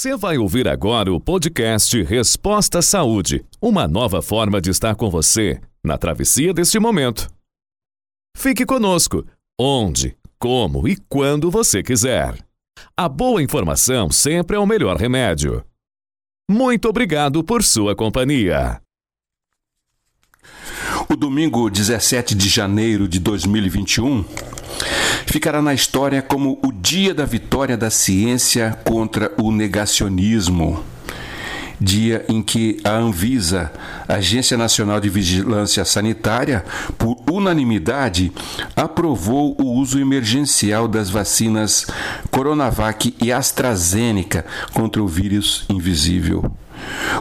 Você vai ouvir agora o podcast Resposta Saúde, uma nova forma de estar com você na travessia deste momento. Fique conosco, onde, como e quando você quiser. A boa informação sempre é o melhor remédio. Muito obrigado por sua companhia. O domingo 17 de janeiro de 2021 ficará na história como o dia da vitória da ciência contra o negacionismo. Dia em que a Anvisa, Agência Nacional de Vigilância Sanitária, por unanimidade, aprovou o uso emergencial das vacinas Coronavac e AstraZeneca contra o vírus invisível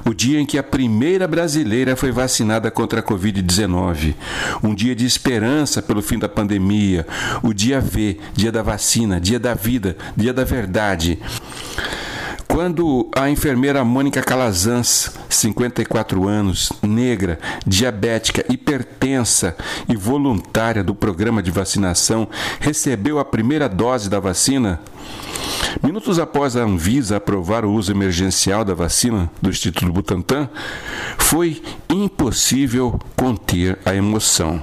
o dia em que a primeira brasileira foi vacinada contra a Covid-19, um dia de esperança pelo fim da pandemia, o dia V, dia da vacina, dia da vida, dia da verdade. Quando a enfermeira Mônica Calazans, 54 anos, negra, diabética, hipertensa e voluntária do programa de vacinação, recebeu a primeira dose da vacina, Minutos após a Anvisa aprovar o uso emergencial da vacina do Instituto Butantan, foi impossível conter a emoção.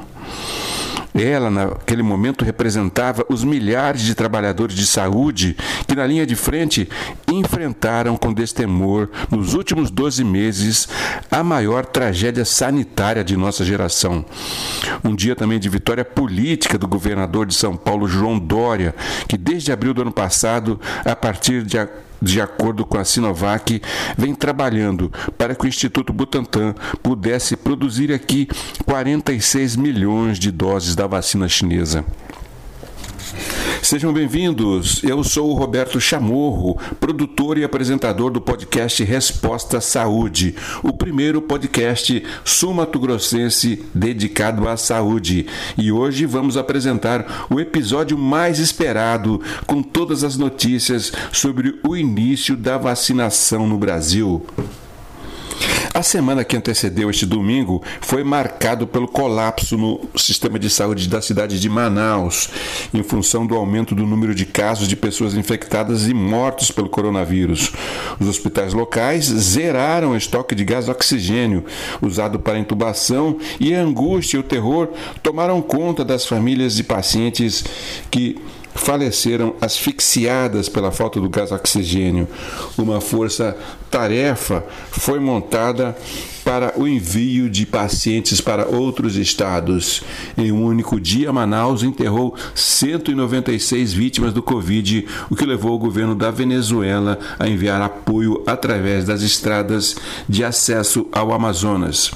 Ela, naquele momento, representava os milhares de trabalhadores de saúde que, na linha de frente, enfrentaram com destemor, nos últimos 12 meses, a maior tragédia sanitária de nossa geração. Um dia também de vitória política do governador de São Paulo, João Dória, que desde abril do ano passado, a partir de de acordo com a Sinovac, vem trabalhando para que o Instituto Butantan pudesse produzir aqui 46 milhões de doses da vacina chinesa. Sejam bem-vindos. Eu sou o Roberto Chamorro, produtor e apresentador do podcast Resposta Saúde, o primeiro podcast sumato-grossense dedicado à saúde. E hoje vamos apresentar o episódio mais esperado com todas as notícias sobre o início da vacinação no Brasil. A semana que antecedeu este domingo foi marcado pelo colapso no sistema de saúde da cidade de Manaus, em função do aumento do número de casos de pessoas infectadas e mortos pelo coronavírus. Os hospitais locais zeraram o estoque de gás oxigênio usado para intubação e a angústia e o terror tomaram conta das famílias de pacientes que faleceram asfixiadas pela falta do gás oxigênio. Uma força-tarefa foi montada para o envio de pacientes para outros estados. Em um único dia, Manaus enterrou 196 vítimas do Covid, o que levou o governo da Venezuela a enviar apoio através das estradas de acesso ao Amazonas.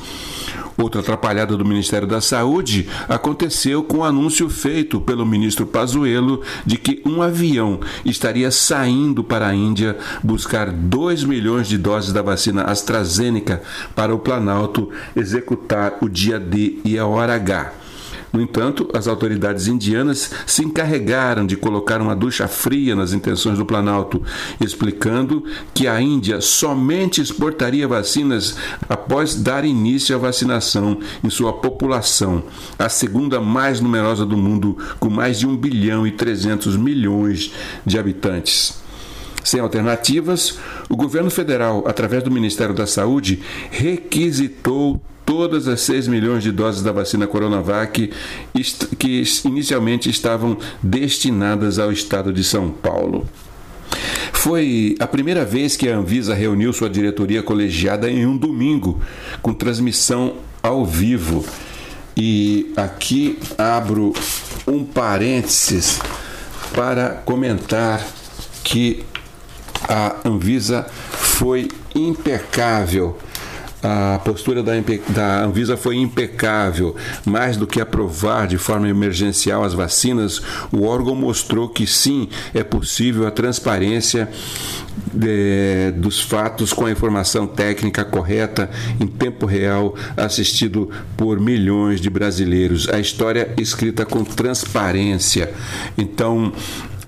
Outra atrapalhada do Ministério da Saúde aconteceu com o anúncio feito pelo ministro Pazuello de que um avião estaria saindo para a Índia buscar 2 milhões de doses da vacina AstraZeneca para o Planalto executar o dia D e a hora H. No entanto, as autoridades indianas se encarregaram de colocar uma ducha fria nas intenções do Planalto, explicando que a Índia somente exportaria vacinas após dar início à vacinação em sua população, a segunda mais numerosa do mundo, com mais de 1 bilhão e 300 milhões de habitantes. Sem alternativas, o governo federal, através do Ministério da Saúde, requisitou todas as 6 milhões de doses da vacina Coronavac que inicialmente estavam destinadas ao estado de São Paulo. Foi a primeira vez que a Anvisa reuniu sua diretoria colegiada em um domingo, com transmissão ao vivo. E aqui abro um parênteses para comentar que a Anvisa foi impecável a postura da, da Anvisa foi impecável. Mais do que aprovar de forma emergencial as vacinas, o órgão mostrou que sim, é possível a transparência de, dos fatos com a informação técnica correta em tempo real, assistido por milhões de brasileiros. A história escrita com transparência. Então,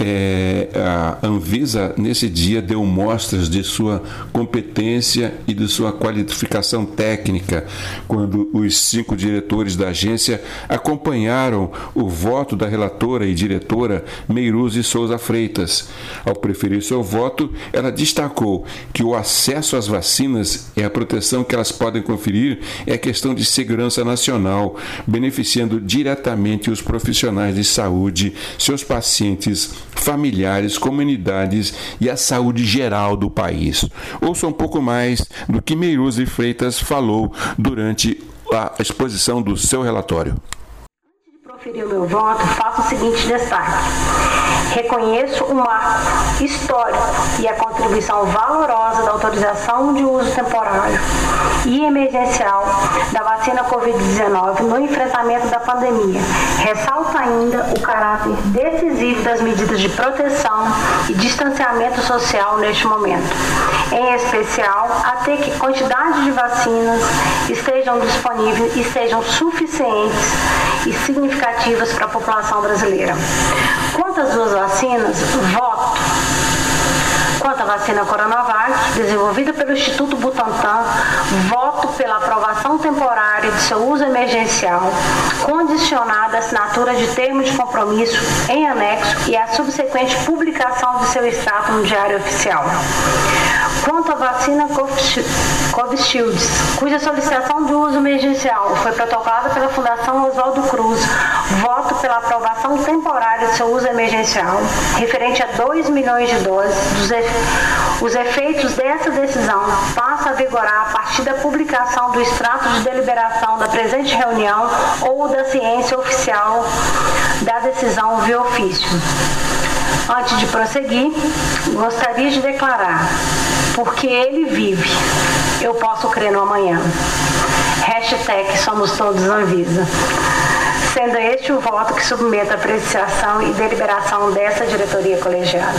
é, a Anvisa, nesse dia, deu mostras de sua competência e de sua qualificação técnica, quando os cinco diretores da agência acompanharam o voto da relatora e diretora Meiruzi Souza Freitas. Ao preferir seu voto, ela destacou que o acesso às vacinas e a proteção que elas podem conferir é questão de segurança nacional, beneficiando diretamente os profissionais de saúde, seus pacientes, familiares, comunidades e a saúde geral do país. Ouça um pouco mais do que Meiruzi Freitas falou durante a exposição do seu relatório proferir o meu voto, faço o seguinte destaque. Reconheço o marco histórico e a contribuição valorosa da autorização de uso temporário e emergencial da vacina Covid-19 no enfrentamento da pandemia. Ressalto ainda o caráter decisivo das medidas de proteção e distanciamento social neste momento. Em especial, até que quantidade de vacinas estejam disponíveis e sejam suficientes e significativas para a população brasileira. Quanto às duas vacinas, voto Quanto à vacina Coronavac, desenvolvida pelo Instituto Butantan, voto pela aprovação temporária de seu uso emergencial, condicionada à assinatura de termo de compromisso em anexo e à subsequente publicação de seu extrato no Diário Oficial. Quanto à vacina Covishield, cuja solicitação de uso emergencial foi protocolada pela Fundação Oswaldo Cruz, voto pela aprovação temporária de seu uso emergencial, referente a 2 milhões de doses. Os efeitos dessa decisão passam a vigorar a partir da publicação do extrato de deliberação da presente reunião ou da ciência oficial da decisão via ofício. Antes de prosseguir, gostaria de declarar, porque ele vive, eu posso crer no amanhã. Hashtag somos todos Anvisa. Sendo este o voto que submeto à apreciação e deliberação dessa diretoria colegiada.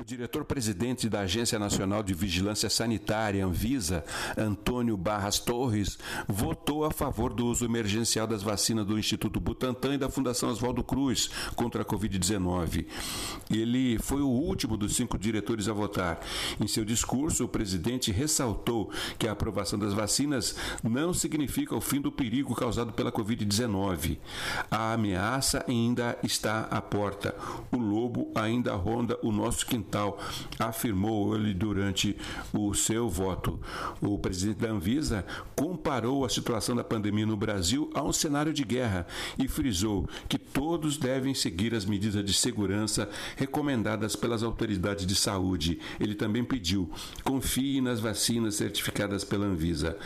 O diretor-presidente da Agência Nacional de Vigilância Sanitária, Anvisa, Antônio Barras Torres, votou a favor do uso emergencial das vacinas do Instituto Butantan e da Fundação Oswaldo Cruz contra a Covid-19. Ele foi o último dos cinco diretores a votar. Em seu discurso, o presidente ressaltou que a aprovação das vacinas não significa o fim do perigo causado pela Covid-19. A ameaça ainda está à porta. O lobo ainda ronda o nosso quintal fundamental, afirmou ele durante o seu voto. O presidente da Anvisa comparou a situação da pandemia no Brasil a um cenário de guerra e frisou que todos devem seguir as medidas de segurança recomendadas pelas autoridades de saúde. Ele também pediu: confie nas vacinas certificadas pela Anvisa.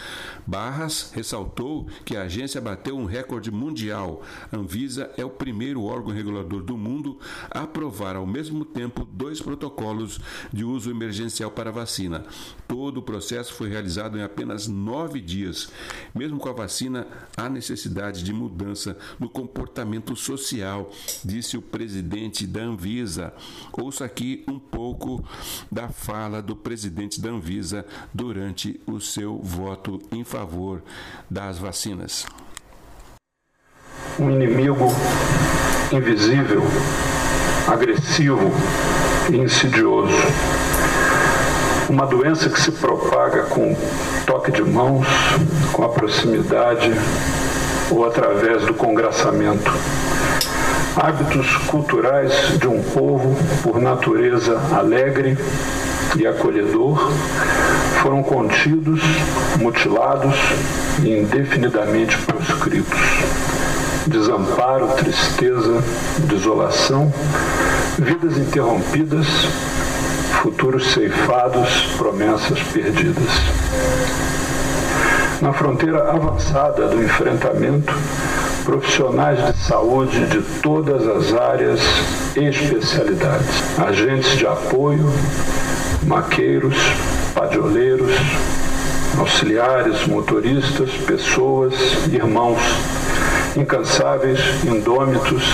Barras ressaltou que a agência bateu um recorde mundial. A Anvisa é o primeiro órgão regulador do mundo a aprovar ao mesmo tempo dois protocolos protocolos de uso emergencial para vacina. Todo o processo foi realizado em apenas nove dias. Mesmo com a vacina, há necessidade de mudança no comportamento social, disse o presidente da Anvisa. Ouça aqui um pouco da fala do presidente da Anvisa durante o seu voto em favor das vacinas. Um inimigo invisível, agressivo, insidioso. Uma doença que se propaga com toque de mãos, com a proximidade ou através do congraçamento. Hábitos culturais de um povo, por natureza alegre e acolhedor, foram contidos, mutilados e indefinidamente proscritos. Desamparo, tristeza, desolação Vidas interrompidas, futuros ceifados, promessas perdidas. Na fronteira avançada do enfrentamento, profissionais de saúde de todas as áreas e especialidades, agentes de apoio, maqueiros, padioleiros, auxiliares, motoristas, pessoas, irmãos, incansáveis, indômitos,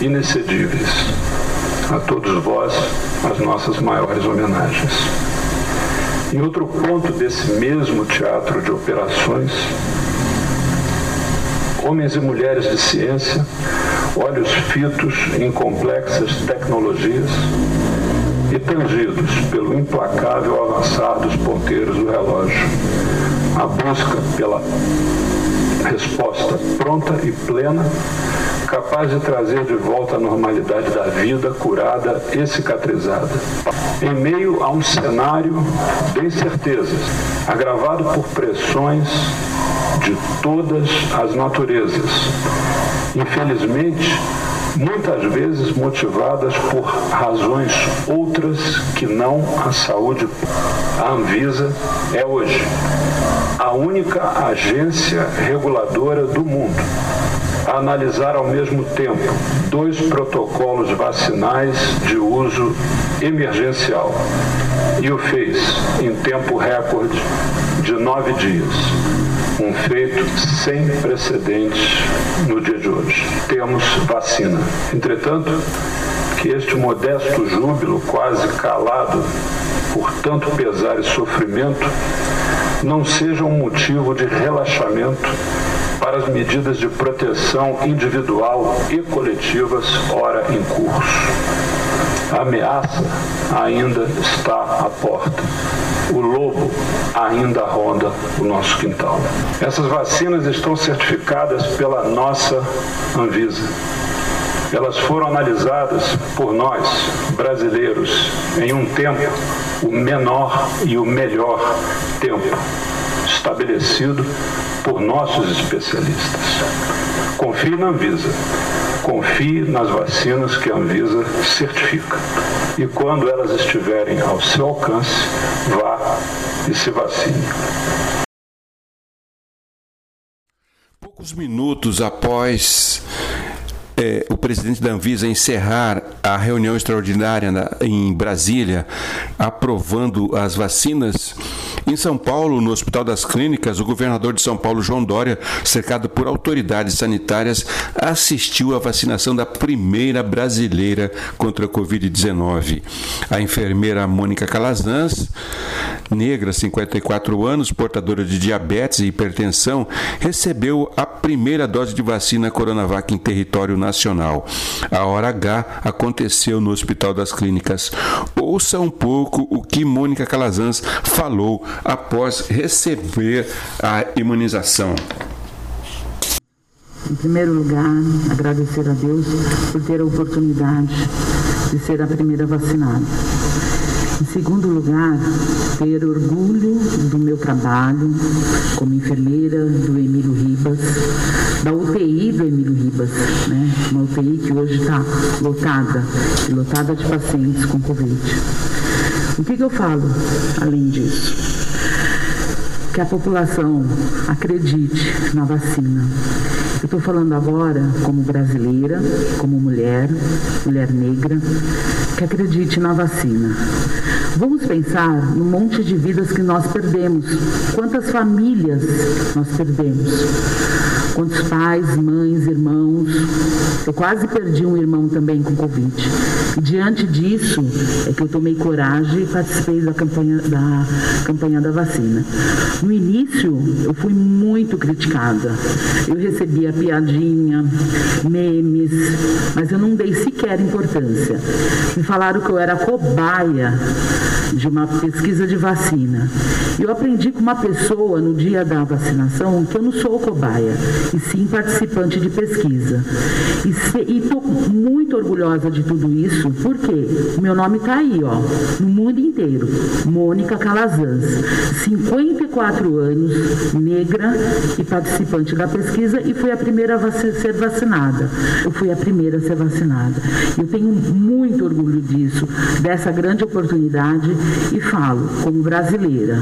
inexcedíveis a todos vós as nossas maiores homenagens. Em outro ponto desse mesmo teatro de operações, homens e mulheres de ciência, olhos fitos em complexas tecnologias e tangidos pelo implacável avançar dos ponteiros do relógio. A busca pela resposta pronta e plena, capaz de trazer de volta a normalidade da vida curada e cicatrizada. Em meio a um cenário de incertezas, agravado por pressões de todas as naturezas. Infelizmente, muitas vezes motivadas por razões outras que não a saúde. A Anvisa é hoje a única agência reguladora do mundo analisar ao mesmo tempo dois protocolos vacinais de uso emergencial e o fez em tempo recorde de nove dias. Um feito sem precedentes no dia de hoje. Temos vacina. Entretanto, que este modesto júbilo, quase calado por tanto pesar e sofrimento, não seja um motivo de relaxamento para as medidas de proteção individual e coletivas ora em curso. A ameaça ainda está à porta. O lobo ainda ronda o nosso quintal. Essas vacinas estão certificadas pela nossa Anvisa. Elas foram analisadas por nós, brasileiros, em um tempo, o menor e o melhor tempo estabelecido por nossos especialistas. Confie na Anvisa. Confie nas vacinas que a Anvisa certifica. E quando elas estiverem ao seu alcance, vá e se vacine. Poucos minutos após é, o presidente da Anvisa encerrar a reunião extraordinária na, em Brasília, aprovando as vacinas, em São Paulo, no Hospital das Clínicas, o governador de São Paulo, João Dória, cercado por autoridades sanitárias, assistiu à vacinação da primeira brasileira contra a Covid-19. A enfermeira Mônica Calazans, negra, 54 anos, portadora de diabetes e hipertensão, recebeu a primeira dose de vacina Coronavac em território nacional. A hora H aconteceu no Hospital das Clínicas. Ouça um pouco o que Mônica Calazans falou após receber a imunização. Em primeiro lugar, agradecer a Deus por ter a oportunidade de ser a primeira vacinada. Em segundo lugar, ter orgulho do meu trabalho como enfermeira do Emílio Ribas, da UTI do Emílio Ribas, né? uma UTI que hoje está lotada, lotada de pacientes com Covid. O que, que eu falo além disso? Que a população acredite na vacina. Eu estou falando agora como brasileira, como mulher, mulher negra, que acredite na vacina. Vamos pensar no monte de vidas que nós perdemos. Quantas famílias nós perdemos? Quantos pais, mães, irmãos. Eu quase perdi um irmão também com Covid. E diante disso é que eu tomei coragem e participei da campanha da, campanha da vacina. No início, eu fui muito criticada. Eu recebia piadinha, memes, mas eu não dei sequer importância. Me falaram que eu era cobaia de uma pesquisa de vacina. Eu aprendi com uma pessoa no dia da vacinação que eu não sou cobaia, e sim participante de pesquisa. E estou muito orgulhosa de tudo isso, porque meu nome está aí, ó, no mundo inteiro. Mônica Calazans, 54 anos, negra e participante da pesquisa e fui a primeira a ser vacinada. Eu fui a primeira a ser vacinada. Eu tenho muito orgulho disso, dessa grande oportunidade e falo como brasileira.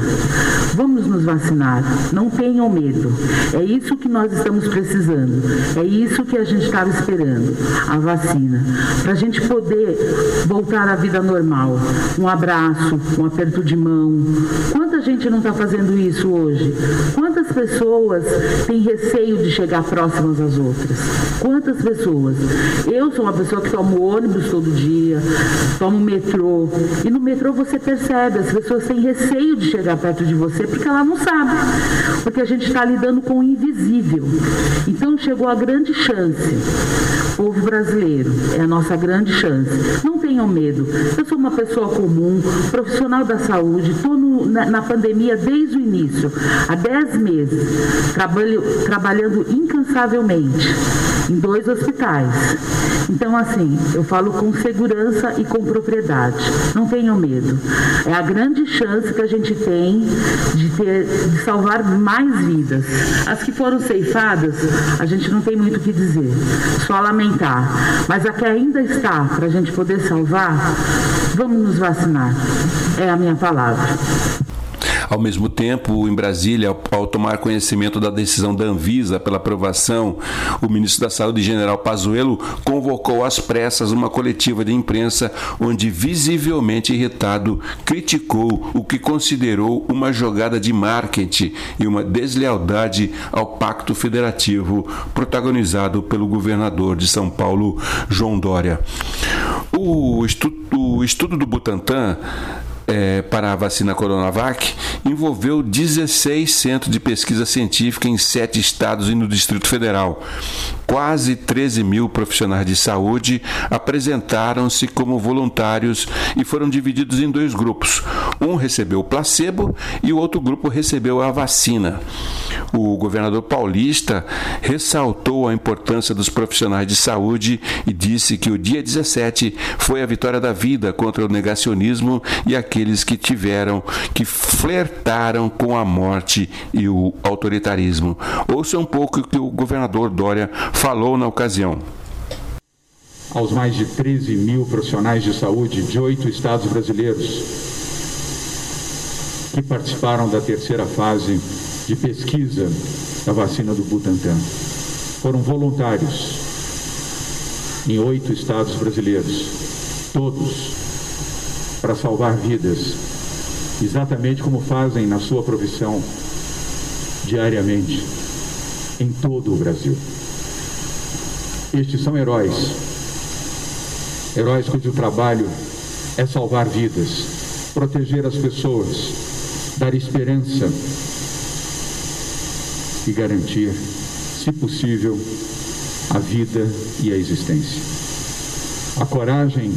Vamos nos vacinar, não tenham medo. É isso que nós estamos precisando. É isso que a gente estava esperando, a vacina, para a gente poder voltar à vida normal. Um abraço, um aperto de mão. Quanta gente não está fazendo isso? hoje. Quantas pessoas têm receio de chegar próximas às outras? Quantas pessoas? Eu sou uma pessoa que tomo ônibus todo dia, tomo metrô, e no metrô você percebe, as pessoas têm receio de chegar perto de você porque ela não sabe, porque a gente está lidando com o invisível. Então chegou a grande chance. Povo brasileiro, é a nossa grande chance. Não tenham medo. Eu sou uma pessoa comum, profissional da saúde, estou na, na, pandemia desde o início, há 10 meses, trabalho, trabalhando incansavelmente em dois hospitais. Então, assim, eu falo com segurança e com propriedade. Não tenham medo. É a grande chance que a gente tem de, ter, de salvar mais vidas. As que foram ceifadas, a gente não tem muito o que dizer, só lamentar. Mas a que ainda está para a gente poder salvar, vamos nos vacinar. É a minha palavra. Ao mesmo tempo, em Brasília, ao tomar conhecimento da decisão da Anvisa pela aprovação, o ministro da Saúde, general Pazuello, convocou às pressas uma coletiva de imprensa onde, visivelmente irritado, criticou o que considerou uma jogada de marketing e uma deslealdade ao Pacto Federativo protagonizado pelo governador de São Paulo, João Dória. O estudo, o estudo do Butantan é, para a vacina Coronavac envolveu 16 centros de pesquisa científica em sete estados e no Distrito Federal. Quase 13 mil profissionais de saúde apresentaram-se como voluntários e foram divididos em dois grupos. Um recebeu o placebo e o outro grupo recebeu a vacina. O governador paulista ressaltou a importância dos profissionais de saúde e disse que o dia 17 foi a vitória da vida contra o negacionismo e aqueles que tiveram, que flertaram com a morte e o autoritarismo. Ouça um pouco o que o governador Dória falou na ocasião. Aos mais de 13 mil profissionais de saúde de oito estados brasileiros que participaram da terceira fase de pesquisa da vacina do Butantan. Foram voluntários em oito estados brasileiros, todos para salvar vidas, exatamente como fazem na sua profissão diariamente em todo o Brasil. Estes são heróis, heróis cujo trabalho é salvar vidas, proteger as pessoas, dar esperança e garantir, se possível, a vida e a existência. A coragem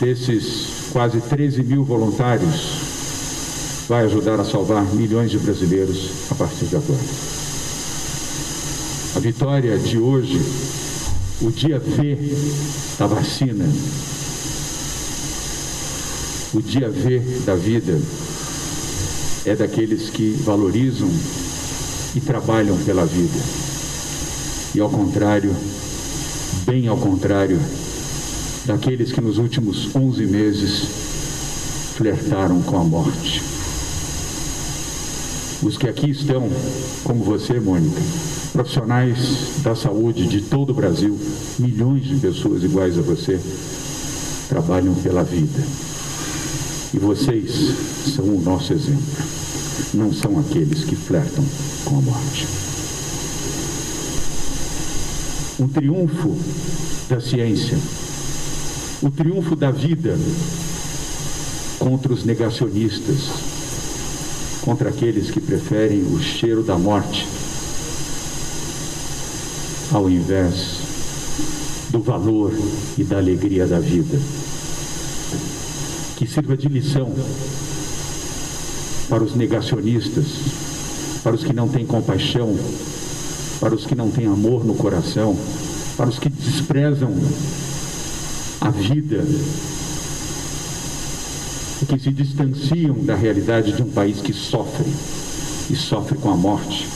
desses quase 13 mil voluntários vai ajudar a salvar milhões de brasileiros a partir de agora. A vitória de hoje, o dia V da vacina, o dia V da vida, é daqueles que valorizam e trabalham pela vida. E ao contrário, bem ao contrário, daqueles que nos últimos 11 meses flertaram com a morte. Os que aqui estão, como você, Mônica, profissionais da saúde de todo o Brasil, milhões de pessoas iguais a você, trabalham pela vida. E vocês são o nosso exemplo não são aqueles que flertam com a morte. Um triunfo da ciência, o triunfo da vida contra os negacionistas, contra aqueles que preferem o cheiro da morte ao invés do valor e da alegria da vida. Que sirva de lição para os negacionistas, para os que não têm compaixão, para os que não têm amor no coração, para os que desprezam a vida que se distanciam da realidade de um país que sofre e sofre com a morte.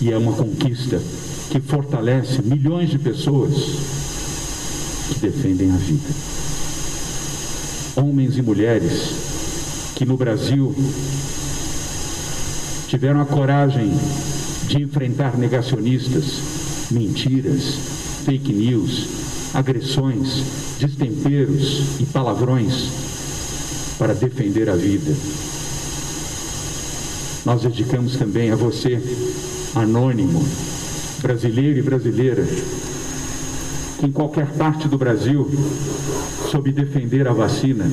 E é uma conquista que fortalece milhões de pessoas que defendem a vida homens e mulheres que no Brasil tiveram a coragem de enfrentar negacionistas, mentiras, fake news, agressões, destemperos e palavrões para defender a vida. Nós dedicamos também a você, anônimo, brasileiro e brasileira, que em qualquer parte do Brasil soube defender a vacina,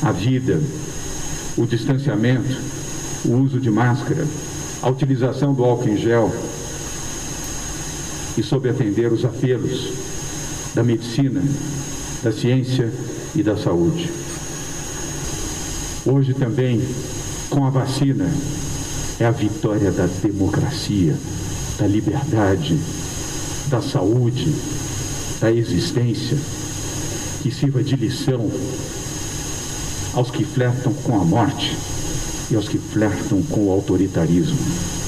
a vida, o distanciamento, o uso de máscara, a utilização do álcool em gel e soube atender os apelos da medicina, da ciência e da saúde. Hoje também, com a vacina, é a vitória da democracia, da liberdade, da saúde, da existência, que sirva de lição aos que flertam com a morte e aos que flertam com o autoritarismo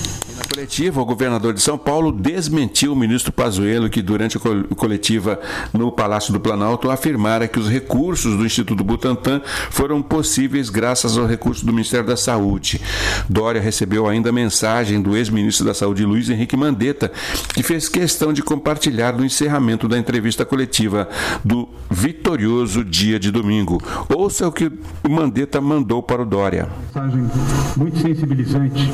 coletiva, o governador de São Paulo desmentiu o ministro Pazuello que durante a coletiva no Palácio do Planalto afirmara que os recursos do Instituto Butantan foram possíveis graças ao recurso do Ministério da Saúde. Dória recebeu ainda mensagem do ex-ministro da Saúde Luiz Henrique Mandetta, que fez questão de compartilhar no encerramento da entrevista coletiva do vitorioso dia de domingo. Ouça o que o Mandetta mandou para o Dória. Mensagem muito sensibilizante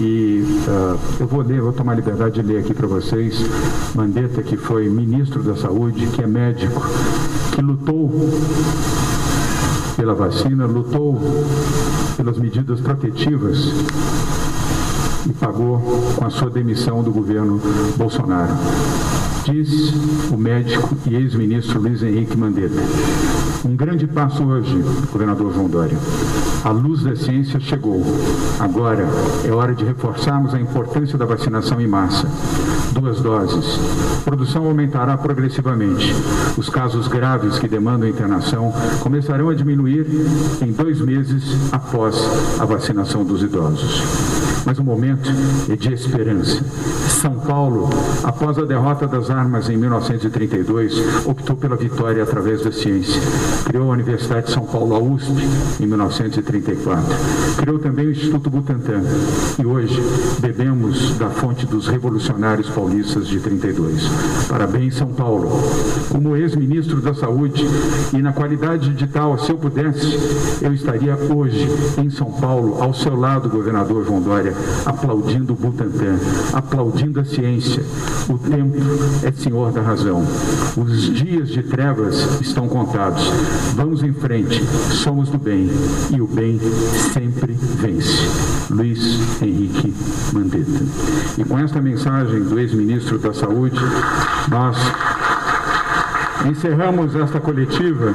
e uh eu vou ler, vou tomar liberdade de ler aqui para vocês. Mandetta, que foi ministro da Saúde, que é médico, que lutou pela vacina, lutou pelas medidas protetivas e pagou com a sua demissão do governo Bolsonaro. Diz o médico e ex-ministro Luiz Henrique Mandetta. Um grande passo hoje, governador João Dória. A luz da ciência chegou. Agora é hora de reforçarmos a importância da vacinação em massa. Duas doses. Produção aumentará progressivamente. Os casos graves que demandam internação começarão a diminuir em dois meses após a vacinação dos idosos. Mas o momento é de esperança. São Paulo, após a derrota das armas em 1932, optou pela vitória através da ciência. Criou a Universidade de São Paulo, a USP, em 1934. Criou também o Instituto Butantan. E hoje bebemos da fonte dos revolucionários paulistas de 32. Parabéns, São Paulo. Como ex-ministro da Saúde e na qualidade de tal, se eu pudesse, eu estaria hoje em São Paulo, ao seu lado, governador João Dória, aplaudindo o Butantan, aplaudindo a ciência. O tempo é senhor da razão. Os dias de trevas estão contados. Vamos em frente, somos do bem e o bem sempre vence. Luiz Henrique Mandetta. E com esta mensagem do ex-ministro da Saúde, nós encerramos esta coletiva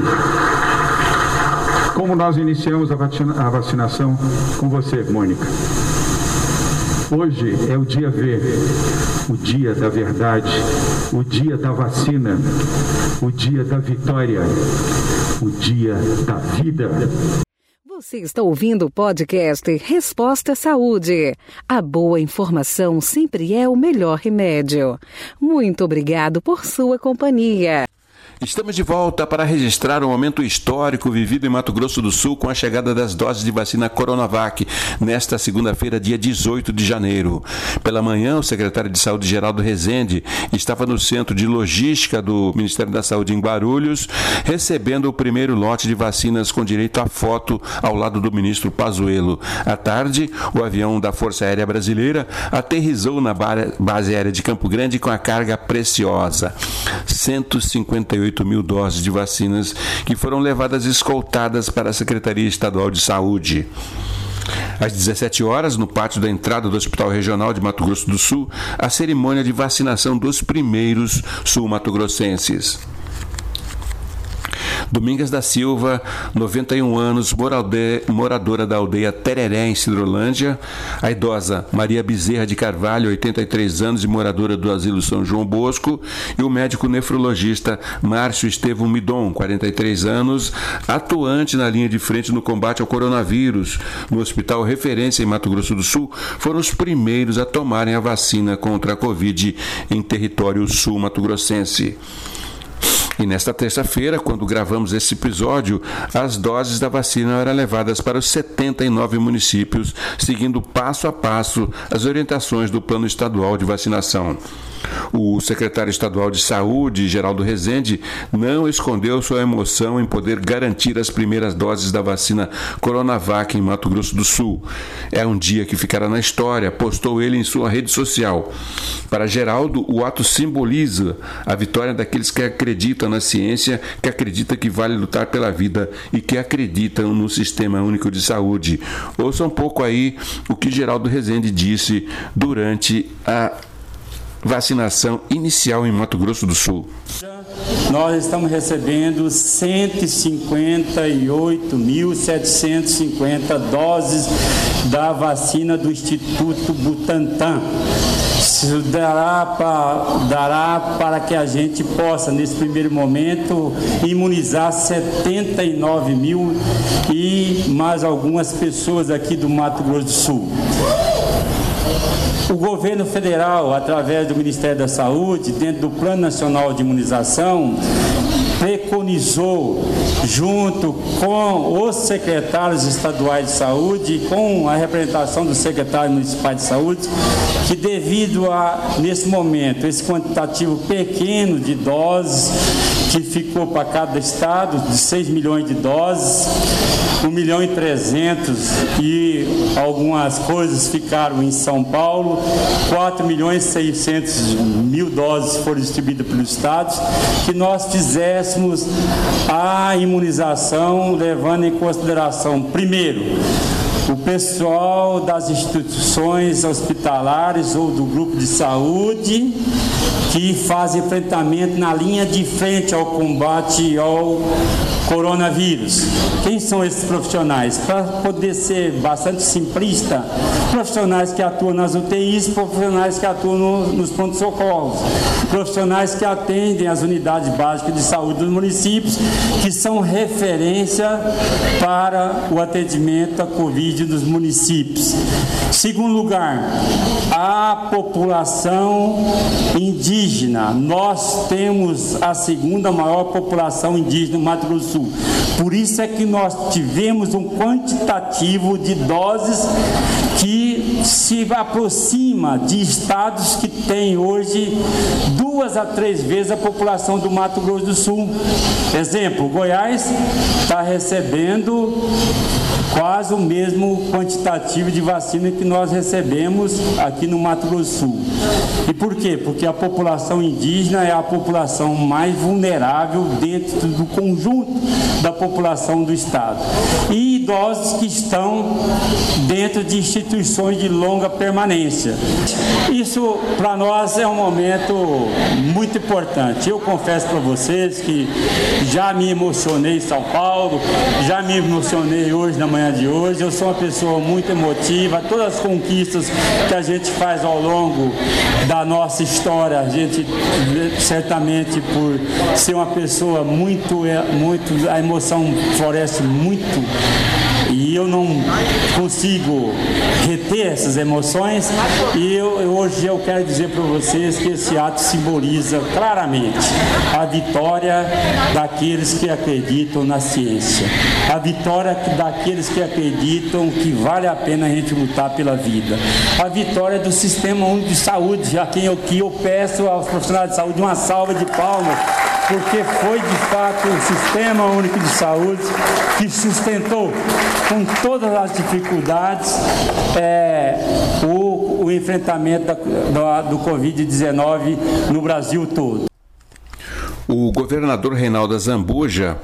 como nós iniciamos a, vacina, a vacinação com você, Mônica. Hoje é o dia V, o dia da verdade, o dia da vacina, o dia da vitória, o dia da vida. Você está ouvindo o podcast Resposta Saúde. A boa informação sempre é o melhor remédio. Muito obrigado por sua companhia. Estamos de volta para registrar um momento histórico vivido em Mato Grosso do Sul com a chegada das doses de vacina Coronavac nesta segunda-feira, dia 18 de janeiro. Pela manhã, o secretário de Saúde Geraldo Rezende estava no centro de logística do Ministério da Saúde em Guarulhos, recebendo o primeiro lote de vacinas com direito à foto ao lado do ministro Pazuello. À tarde, o avião da Força Aérea Brasileira aterrizou na base aérea de Campo Grande com a carga preciosa. 158 18 mil doses de vacinas que foram levadas escoltadas para a Secretaria Estadual de Saúde. Às 17 horas, no pátio da entrada do Hospital Regional de Mato Grosso do Sul, a cerimônia de vacinação dos primeiros sul-mato-grossenses. Domingas da Silva, 91 anos, moradora da aldeia Tereré, em Cidrolândia. A idosa Maria Bezerra de Carvalho, 83 anos e moradora do Asilo São João Bosco. E o médico nefrologista Márcio Estevão Midon, 43 anos, atuante na linha de frente no combate ao coronavírus. No Hospital Referência em Mato Grosso do Sul, foram os primeiros a tomarem a vacina contra a Covid em território sul-mato-grossense. E nesta terça-feira, quando gravamos esse episódio, as doses da vacina eram levadas para os 79 municípios, seguindo passo a passo as orientações do Plano Estadual de Vacinação. O secretário estadual de Saúde, Geraldo Rezende, não escondeu sua emoção em poder garantir as primeiras doses da vacina Coronavac em Mato Grosso do Sul. É um dia que ficará na história, postou ele em sua rede social. Para Geraldo, o ato simboliza a vitória daqueles que acreditam na ciência, que acreditam que vale lutar pela vida e que acreditam no Sistema Único de Saúde. Ouça um pouco aí o que Geraldo Rezende disse durante a vacinação inicial em Mato Grosso do Sul. Nós estamos recebendo 158.750 doses da vacina do Instituto Butantan. Isso dará para, dará para que a gente possa, nesse primeiro momento, imunizar 79 mil e mais algumas pessoas aqui do Mato Grosso do Sul. O governo federal, através do Ministério da Saúde, dentro do Plano Nacional de Imunização, preconizou, junto com os secretários estaduais de saúde, com a representação dos secretários municipais de saúde, que devido a, nesse momento, esse quantitativo pequeno de doses que ficou para cada estado, de 6 milhões de doses, 1 milhão e 300 e algumas coisas ficaram em São Paulo, 4 milhões e 600 mil doses foram distribuídas pelos estados, que nós fizéssemos a imunização levando em consideração, primeiro, o pessoal das instituições hospitalares ou do grupo de saúde que faz enfrentamento na linha de frente ao combate ao coronavírus. Quem são esses profissionais? Para poder ser bastante simplista, profissionais que atuam nas UTIs, profissionais que atuam no, nos pontos socorros, profissionais que atendem as unidades básicas de saúde dos municípios, que são referência para o atendimento à Covid dos municípios. Segundo lugar, a população indígena. Nós temos a segunda maior população indígena no Mato Grosso do Sul. Por isso é que nós tivemos um quantitativo de doses que se aproxima de estados que têm hoje duas a três vezes a população do Mato Grosso do Sul. Exemplo, Goiás está recebendo quase o mesmo quantitativo de vacina que nós recebemos aqui no Mato Grosso do Sul. E por quê? Porque a população indígena é a população mais vulnerável dentro do conjunto da população do Estado. E idosos que estão dentro de instituições de longa permanência. Isso para nós é um momento muito importante. Eu confesso para vocês que já me emocionei em São Paulo, já me emocionei hoje na manhã de hoje. Eu sou uma pessoa muito emotiva. Todas as conquistas que a gente faz ao longo da nossa história, a gente certamente por ser uma pessoa muito, muito, a emoção floresce muito e eu não consigo reter essas emoções. E eu, hoje eu quero dizer para vocês que esse ato simboliza claramente a vitória daqueles que acreditam na ciência, a vitória daqueles que acreditam que vale a pena a gente lutar pela vida, a vitória do sistema único de saúde, a quem eu, que eu peço aos profissionais de saúde uma salva de palmas porque foi de fato o Sistema Único de Saúde que sustentou com todas as dificuldades é, o, o, enfrentamento da, da, do Covid-19 no Brasil todo. O governador Reinaldo Zambuja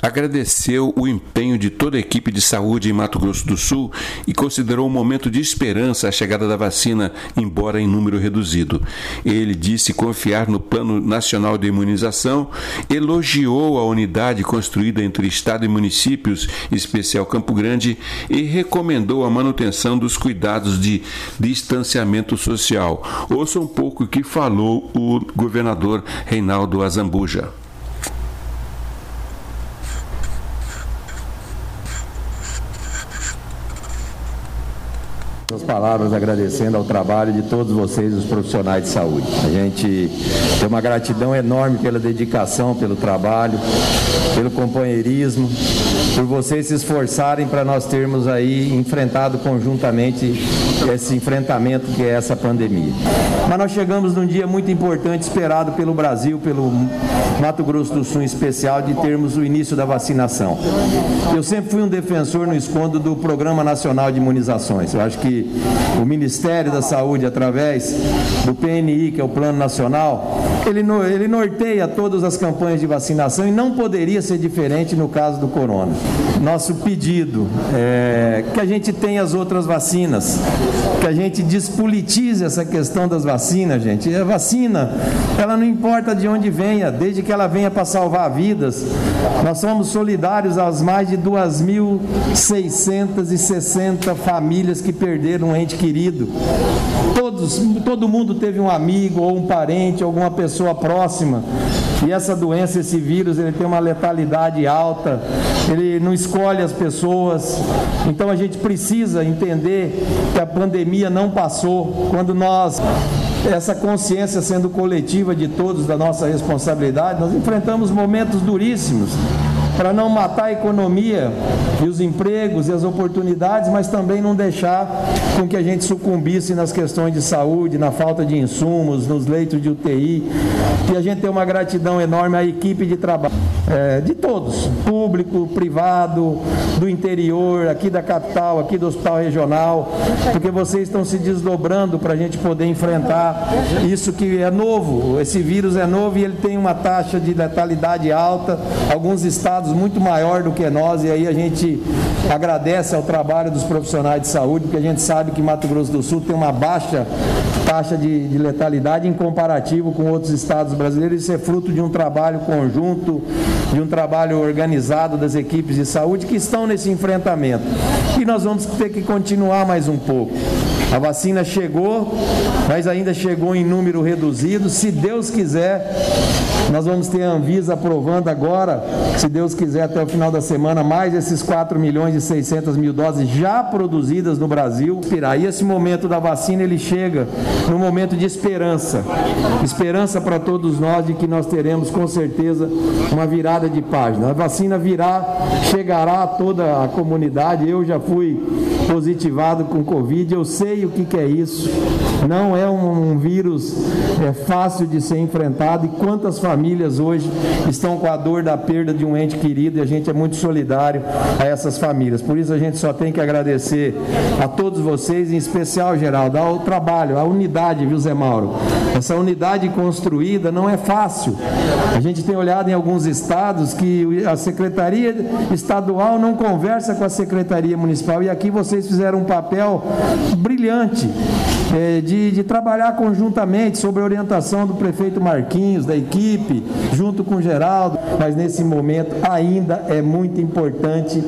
agradeceu o empenho de toda a equipe de saúde em Mato Grosso do Sul e considerou um momento de esperança a chegada da vacina, embora em número reduzido. Ele disse confiar no Plano Nacional de Imunização, elogiou a unidade construída entre Estado e municípios, especial Campo Grande, e recomendou a manutenção dos cuidados de distanciamento social. Ouça um pouco o que falou o governador Reinaldo Azambuja. Asia. As palavras agradecendo ao trabalho de todos vocês, os profissionais de saúde. A gente tem uma gratidão enorme pela dedicação, pelo trabalho, pelo companheirismo, por vocês se esforçarem para nós termos aí enfrentado conjuntamente esse enfrentamento que é essa pandemia. Mas nós chegamos num dia muito importante, esperado pelo Brasil, pelo Mato Grosso do Sul em especial, de termos o início da vacinação. Eu sempre fui um defensor no escondo do Programa Nacional de Imunizações. Eu acho que o Ministério da Saúde, através do PNI, que é o Plano Nacional, ele, ele norteia todas as campanhas de vacinação e não poderia ser diferente no caso do corona. Nosso pedido é que a gente tenha as outras vacinas, que a gente despolitize essa questão das vacinas, gente. A vacina, ela não importa de onde venha, desde que ela venha para salvar vidas. Nós somos solidários às mais de 2.660 famílias que perderam um ente querido. Todos, todo mundo teve um amigo ou um parente, alguma pessoa próxima. E essa doença, esse vírus, ele tem uma letalidade alta, ele não escolhe as pessoas. Então a gente precisa entender que a pandemia não passou. Quando nós essa consciência sendo coletiva de todos da nossa responsabilidade, nós enfrentamos momentos duríssimos para não matar a economia e os empregos e as oportunidades, mas também não deixar com que a gente sucumbisse nas questões de saúde, na falta de insumos, nos leitos de UTI. E a gente tem uma gratidão enorme à equipe de trabalho, é, de todos, público, privado, do interior, aqui da capital, aqui do hospital regional, porque vocês estão se desdobrando para a gente poder enfrentar isso que é novo. Esse vírus é novo e ele tem uma taxa de letalidade alta. Alguns estados estados muito maior do que nós, e aí a gente agradece ao trabalho dos profissionais de saúde, porque a gente sabe que Mato Grosso do Sul tem uma baixa taxa de, de letalidade em comparativo com outros estados brasileiros. Isso é fruto de um trabalho conjunto, de um trabalho organizado das equipes de saúde que estão nesse enfrentamento. E nós vamos ter que continuar mais um pouco. A vacina chegou, mas ainda chegou em número reduzido. Se Deus quiser, nós vamos ter a Anvisa aprovando agora, se Deus quiser, até o final da semana, mais esses 4 milhões e 600 mil doses já produzidas no Brasil. E esse momento da vacina, ele chega no momento de esperança. Esperança para todos nós de que nós teremos com certeza uma virada de página. A vacina virá, chegará a toda a comunidade. Eu já fui positivado com Covid, eu sei o que, que é isso. Não é um, vírus é, fácil de ser enfrentado e quantas famílias hoje estão com a dor da perda de um ente querido e a gente é muito solidário a essas famílias. Por isso a gente só tem que agradecer a todos vocês, em especial, Geraldo, ao trabalho, à unidade, viu, Zé Mauro? Essa unidade construída não é fácil. A gente tem olhado em alguns estados que a Secretaria Estadual não conversa com a Secretaria Municipal e aqui você vocês fizeram um papel brilhante é, de, de, trabalhar conjuntamente sobre a orientação do prefeito Marquinhos, da equipe, junto com o Geraldo, mas nesse momento ainda é muito importante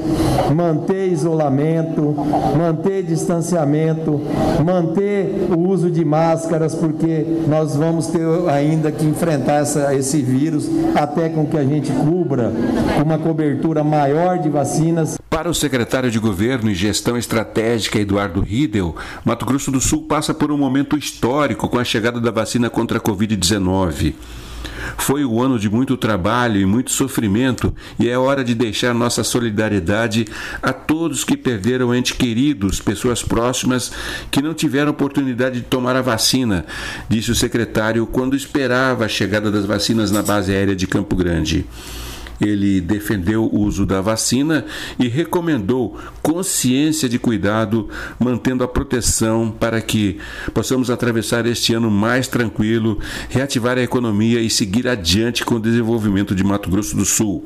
manter isolamento, manter distanciamento, manter o uso de máscaras, porque nós vamos ter ainda que enfrentar essa, esse vírus até com que a gente cubra uma cobertura maior de vacinas. Para o secretário de Governo e Gestão Estratégica Eduardo Riedel, Mato Grosso do Sul passa por um momento histórico com a chegada da vacina contra a Covid-19. Foi o ano de muito trabalho e muito sofrimento, e é hora de deixar nossa solidariedade a todos que perderam entes queridos, pessoas próximas que não tiveram oportunidade de tomar a vacina, disse o secretário quando esperava a chegada das vacinas na base aérea de Campo Grande. Ele defendeu o uso da vacina e recomendou consciência de cuidado, mantendo a proteção para que possamos atravessar este ano mais tranquilo, reativar a economia e seguir adiante com o desenvolvimento de Mato Grosso do Sul.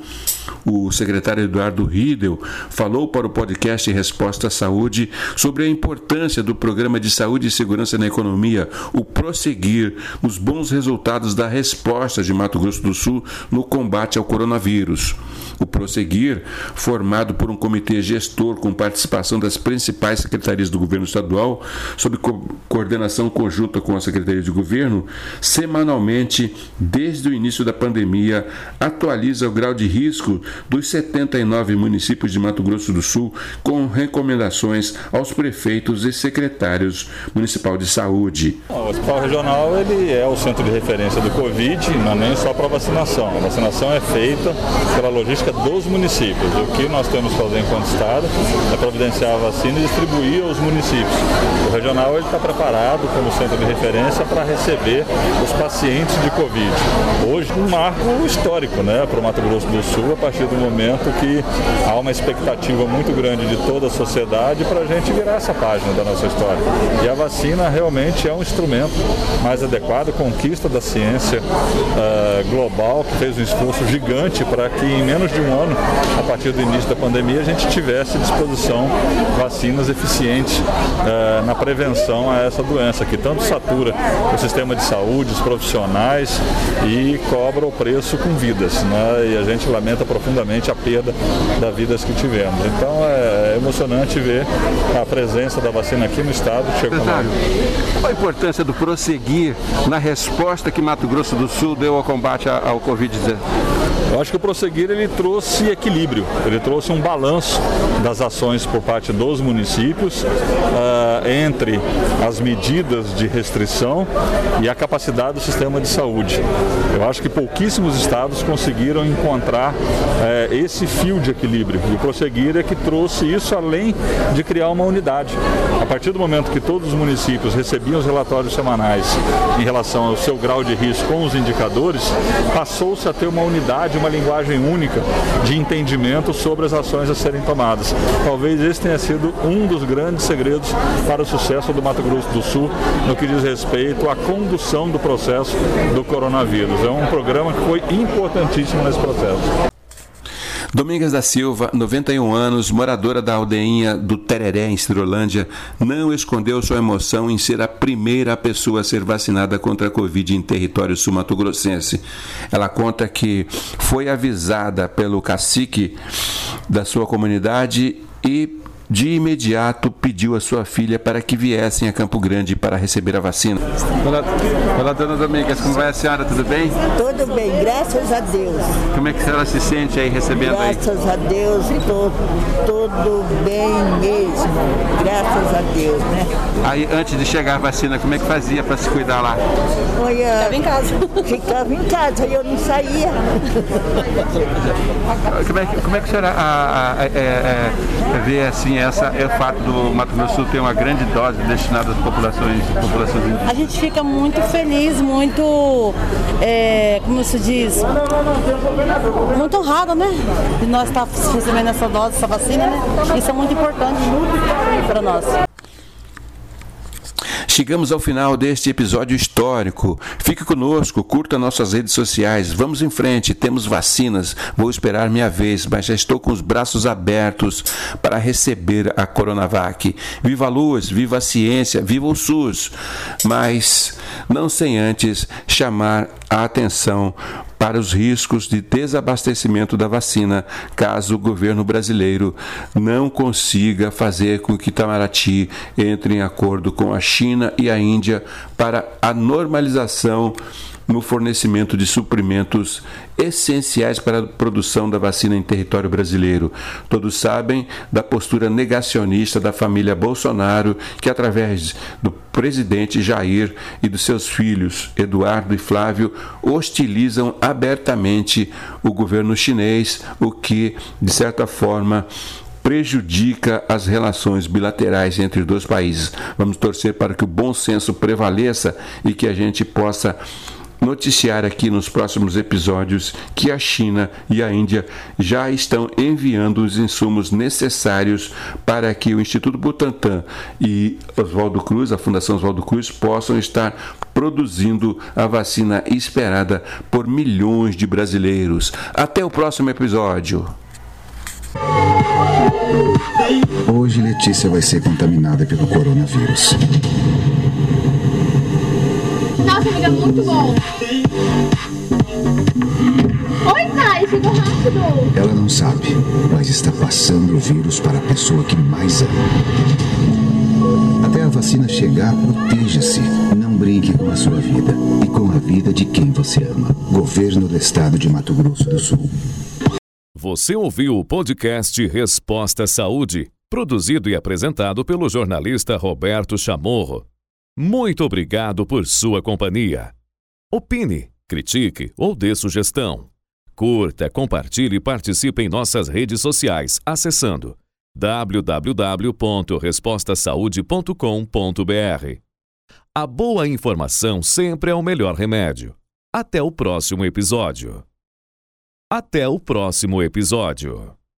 O secretário Eduardo Riedel falou para o podcast Resposta à Saúde sobre a importância do programa de saúde e segurança na economia, o prosseguir, os bons resultados da resposta de Mato Grosso do Sul no combate ao coronavírus coronavírus. O Prosseguir, formado por um comitê gestor com participação das principais secretarias do governo estadual, sob co coordenação conjunta com a Secretaria de Governo, semanalmente, desde o início da pandemia, atualiza o grau de risco dos 79 municípios de Mato Grosso do Sul, com recomendações aos prefeitos e secretários municipal de saúde. O Hospital Regional ele é o centro de referência do Covid, não é nem só para vacinação. A vacinação é feita pela logística dos municípios. O que nós temos que fazer enquanto Estado é providenciar a vacina e distribuir aos municípios. O regional está preparado como centro de referência para receber os pacientes de Covid. Hoje, um marco histórico né, para o Mato Grosso do Sul, a partir do momento que há uma expectativa muito grande de toda a sociedade para a gente virar essa página da nossa história. E a vacina realmente é um instrumento mais adequado, conquista da ciência uh, global, que fez um esforço gigante para que em menos de um ano, a partir do início da pandemia, a gente tivesse à disposição vacinas eficientes eh, na prevenção a essa doença, que tanto satura o sistema de saúde, os profissionais e cobra o preço com vidas. Né? E a gente lamenta profundamente a perda das vidas que tivemos. Então é emocionante ver a presença da vacina aqui no estado. Secretário, qual a importância do prosseguir na resposta que Mato Grosso do Sul deu ao combate ao Covid-19? Eu acho que o prosseguir ele trouxe equilíbrio, ele trouxe um balanço das ações por parte dos municípios uh, entre as medidas de restrição e a capacidade do sistema de saúde. Eu acho que pouquíssimos estados conseguiram encontrar uh, esse fio de equilíbrio e o prosseguir é que trouxe isso além de criar uma unidade. A partir do momento que todos os municípios recebiam os relatórios semanais em relação ao seu grau de risco com os indicadores, passou-se a ter uma unidade, uma linguagem única de entendimento sobre as ações a serem tomadas. Talvez esse tenha sido um dos grandes segredos para o sucesso do Mato Grosso do Sul no que diz respeito à condução do processo do coronavírus. É um programa que foi importantíssimo nesse processo. Domingas da Silva, 91 anos, moradora da aldeinha do Tereré, em Cirolândia, não escondeu sua emoção em ser a primeira pessoa a ser vacinada contra a Covid em território sul-mato-grossense. Ela conta que foi avisada pelo cacique da sua comunidade e de imediato pediu a sua filha para que viessem a Campo Grande para receber a vacina. Olá, olá dona Domingas, como vai a senhora? Tudo bem? Tudo bem, graças a Deus. Como é que a senhora se sente aí recebendo graças aí? Graças a Deus, tô, tudo bem mesmo. Graças a Deus, né? Aí, antes de chegar a vacina, como é que fazia para se cuidar lá? Olha, ficava em casa. Ficava em casa, eu não saía. como, é, como é que a senhora a, a, a, é, é, vê assim essa é o fato do Mato Grosso do Sul ter uma grande dose destinada às populações, populações indígenas? A gente fica muito feliz, muito, é, como se diz, muito honrado, né? De nós estar recebendo essa dose, essa vacina, né? Isso é muito importante para nós. Chegamos ao final deste episódio histórico. Fique conosco, curta nossas redes sociais. Vamos em frente, temos vacinas. Vou esperar minha vez, mas já estou com os braços abertos para receber a Coronavac. Viva a luz, viva a ciência, viva o SUS. Mas não sem antes chamar a atenção para os riscos de desabastecimento da vacina, caso o governo brasileiro não consiga fazer com que Itamaraty entre em acordo com a China e a Índia para a normalização no fornecimento de suprimentos essenciais para a produção da vacina em território brasileiro. Todos sabem da postura negacionista da família Bolsonaro, que, através do presidente Jair e dos seus filhos, Eduardo e Flávio, hostilizam abertamente o governo chinês, o que, de certa forma, prejudica as relações bilaterais entre os dois países. Vamos torcer para que o bom senso prevaleça e que a gente possa noticiar aqui nos próximos episódios que a China e a Índia já estão enviando os insumos necessários para que o Instituto Butantan e Oswaldo Cruz, a Fundação Oswaldo Cruz, possam estar produzindo a vacina esperada por milhões de brasileiros. Até o próximo episódio. Hoje Letícia vai ser contaminada pelo coronavírus. Nossa, amiga, muito bom. Oi, Caio. Ela não sabe, mas está passando o vírus para a pessoa que mais ama. Até a vacina chegar, proteja-se. Não brinque com a sua vida e com a vida de quem você ama. Governo do Estado de Mato Grosso do Sul. Você ouviu o podcast Resposta Saúde, produzido e apresentado pelo jornalista Roberto Chamorro. Muito obrigado por sua companhia. Opine, critique ou dê sugestão. Curta, compartilhe e participe em nossas redes sociais acessando www.respostasaude.com.br. A boa informação sempre é o melhor remédio. Até o próximo episódio. Até o próximo episódio.